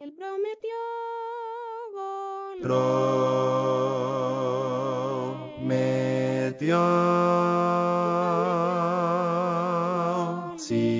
Él prometió prometió sí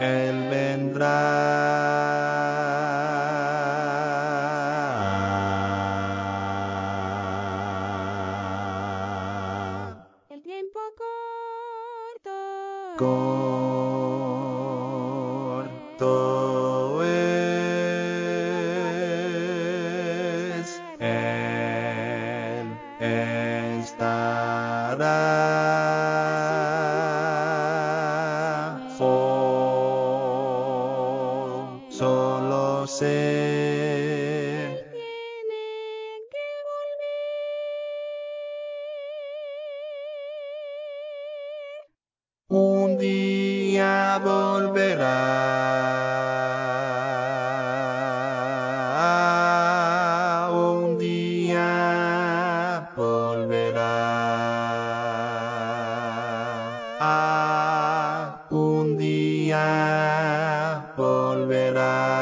él vendrá corto es él estará Oh, solo sé volverá, un día volverá, ah, un día volverá.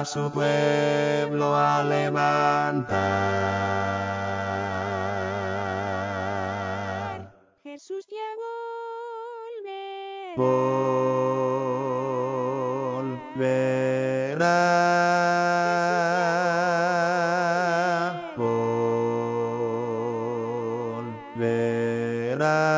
A su pueblo a levantar. Volverá. Volverá,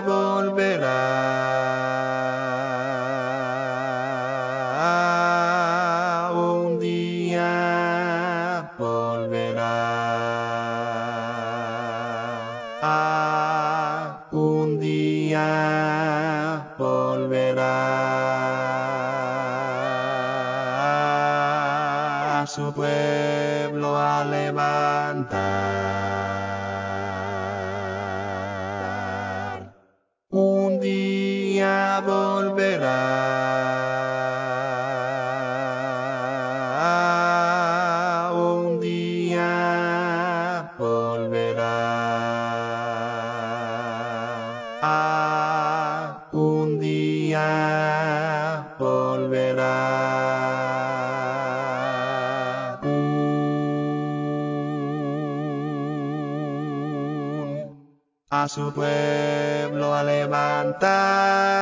volverá, un día volverá, ah, un día volverá. A su pueblo a levantar. Volverá, un día volverá, ah, un día volverá. A su pueblo a levantar.